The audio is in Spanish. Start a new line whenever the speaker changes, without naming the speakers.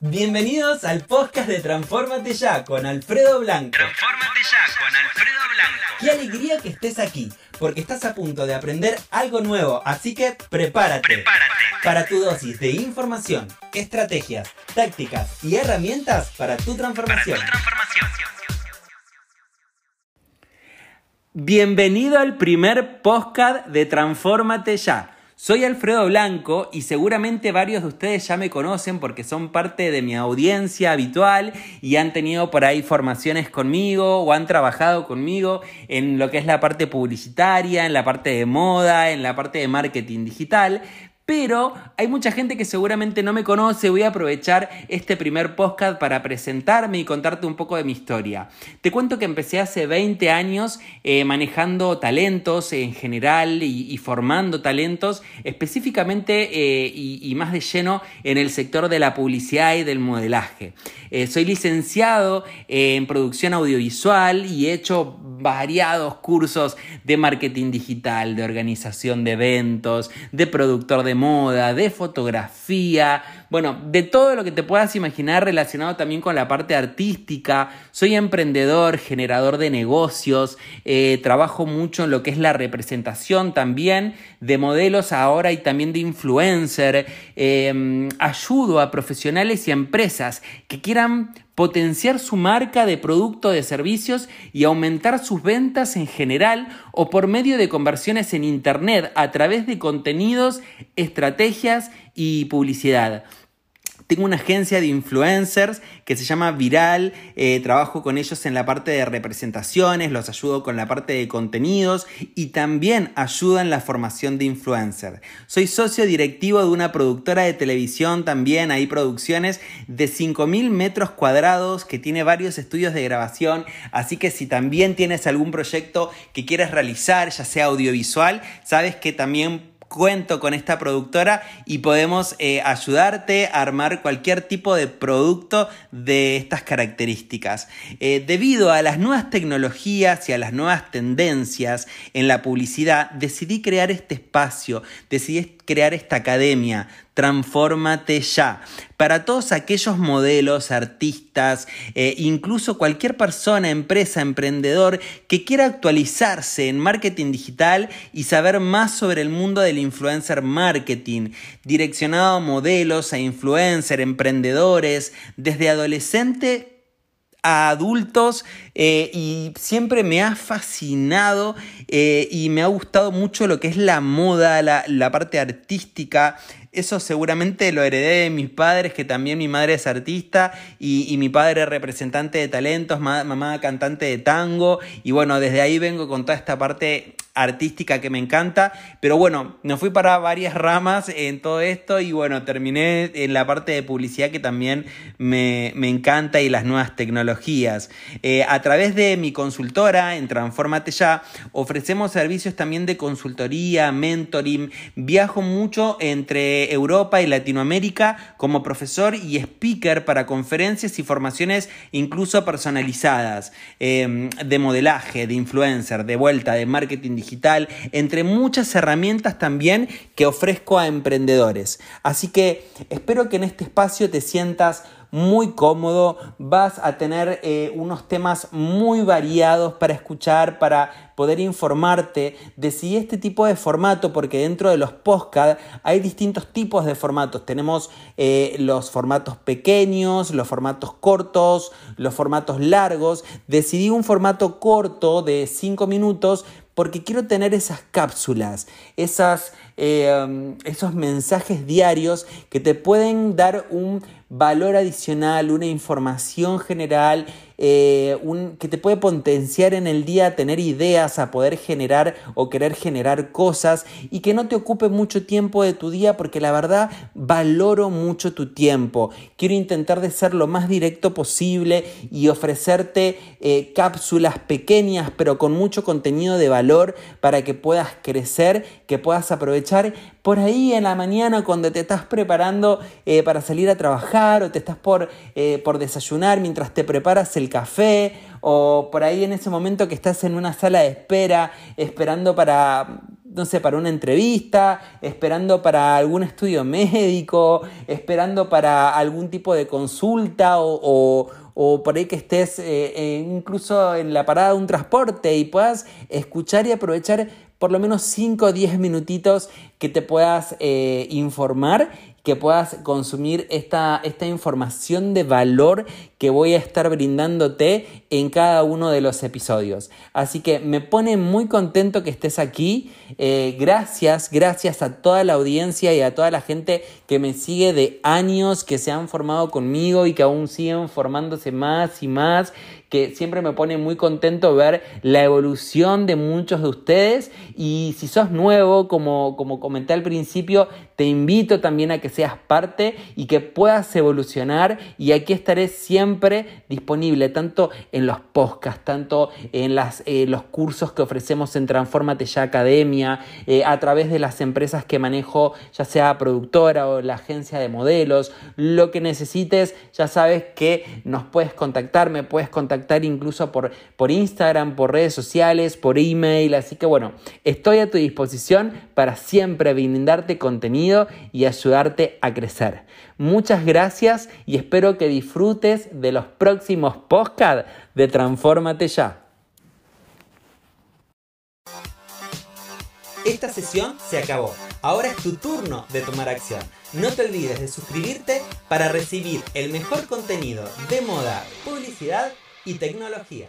Bienvenidos al podcast de Transformate Ya con Alfredo Blanco.
Transformate ya con Alfredo Blanco.
Qué alegría que estés aquí, porque estás a punto de aprender algo nuevo, así que prepárate.
Prepárate.
Para tu dosis de información, estrategias, tácticas y herramientas para tu
Para tu
transformación.
transformación.
Bienvenido al primer podcast de Transformate Ya. Soy Alfredo Blanco y seguramente varios de ustedes ya me conocen porque son parte de mi audiencia habitual y han tenido por ahí formaciones conmigo o han trabajado conmigo en lo que es la parte publicitaria, en la parte de moda, en la parte de marketing digital. Pero hay mucha gente que seguramente no me conoce. Voy a aprovechar este primer podcast para presentarme y contarte un poco de mi historia. Te cuento que empecé hace 20 años eh, manejando talentos en general y, formando talentos, específicamente eh, y, y más de lleno en el sector de la publicidad y del modelaje. Eh, soy licenciado en producción audiovisual y he hecho variados cursos de marketing digital, de organización de eventos, de productor de moda, de fotografía, bueno, de todo lo que te puedas imaginar relacionado también con la parte artística. Soy emprendedor, generador de negocios, eh, trabajo mucho en lo que es la representación también de modelos ahora y también de influencer. Eh, ayudo a profesionales y empresas que quieran potenciar su marca de producto de servicios y aumentar sus ventas en general o por medio de conversiones en Internet a través de contenidos, estrategias y publicidad. Tengo una agencia de influencers que se llama Viral, eh, trabajo con ellos en la parte de representaciones, los ayudo con la parte de contenidos y también ayudo en la formación de influencer. Soy socio directivo de una productora de televisión también, hay producciones de 5.000 metros cuadrados que tiene varios estudios de grabación, así que si también tienes algún proyecto que quieres realizar, ya sea audiovisual, sabes que también cuento con esta productora y podemos eh, ayudarte a armar cualquier tipo de producto de estas características. Eh, debido a las nuevas tecnologías y a las nuevas tendencias en la publicidad, decidí crear este espacio, decidí crear esta academia, Transfórmate ya. Para todos aquellos modelos, artistas, eh, incluso cualquier persona, empresa, emprendedor que quiera actualizarse en marketing digital y saber más sobre el mundo del influencer marketing, direccionado a modelos, a influencer, emprendedores, desde adolescente a adultos eh, y siempre me ha fascinado eh, y me ha gustado mucho lo que es la moda, la, la parte artística. Eso seguramente lo heredé de mis padres, que también mi madre es artista y, y mi padre es representante de talentos, ma- mamá cantante de tango. Y bueno, desde ahí vengo con toda esta parte artística que me encanta. Pero bueno, me fui para varias ramas en todo esto y bueno, terminé en la parte de publicidad que también me, me encanta y las nuevas tecnologías. Eh, a través de mi consultora en Transformate Ya, ofrecemos servicios también de consultoría, mentoring. Viajo mucho entre Europa y Latinoamérica como profesor y speaker para conferencias y formaciones incluso personalizadas eh, de modelaje, de influencer, de vuelta, de marketing digital, entre muchas herramientas también que ofrezco a emprendedores. Así que espero que en este espacio te sientas muy cómodo, vas a tener eh, unos temas muy variados para escuchar, para poder informarte de si este tipo de formato, porque dentro de los podcast hay distintos tipos de formatos. Tenemos eh, los formatos pequeños, los formatos cortos, los formatos largos. Decidí un formato corto de 5 minutos porque quiero tener esas cápsulas, esas, eh, esos mensajes diarios que te pueden dar un valor adicional, una información general, eh, un, que te puede potenciar en el día, a tener ideas, a poder generar o querer generar cosas y que no te ocupe mucho tiempo de tu día porque la verdad valoro mucho tu tiempo. Quiero intentar de ser lo más directo posible y ofrecerte eh, cápsulas pequeñas pero con mucho contenido de valor para que puedas crecer, que puedas aprovechar por ahí en la mañana cuando te estás preparando eh, para salir a trabajar o te estás por, eh, por desayunar mientras te preparas el café o por ahí en ese momento que estás en una sala de espera esperando para no sé, para una entrevista, esperando para algún estudio médico, esperando para algún tipo de consulta o, por ahí que estés eh, incluso en la parada de un transporte y puedas escuchar y aprovechar por lo menos 5 o 10 minutitos que te puedas eh, informar que puedas consumir esta, esta información de valor que voy a estar brindándote en cada uno de los episodios. Así que me pone muy contento que estés aquí. Eh, gracias, gracias a toda la audiencia y a toda la gente que me sigue de años, que se han formado conmigo y que aún siguen formándose más y más que siempre me pone muy contento ver la evolución de muchos de ustedes. Y si sos nuevo, como, como comenté al principio, te invito también a que seas parte y que puedas evolucionar. Y aquí estaré siempre disponible tanto en los podcasts, tanto en las, eh, los cursos que ofrecemos en Transformate Ya Academia, eh, a través de las empresas que manejo, ya sea productora o la agencia de modelos, lo que necesites, ya sabes que nos puedes contactar, me puedes contactar incluso por, por Instagram, por redes sociales, por email. Así que bueno, estoy a tu disposición para siempre brindarte contenido y ayudarte a crecer. Muchas gracias y espero que disfrutes de los próximos podcasts de Transformate Ya. Esta sesión se acabó. Ahora es tu turno de tomar acción. No te olvides de suscribirte para recibir el mejor contenido de moda, publicidad y tecnología.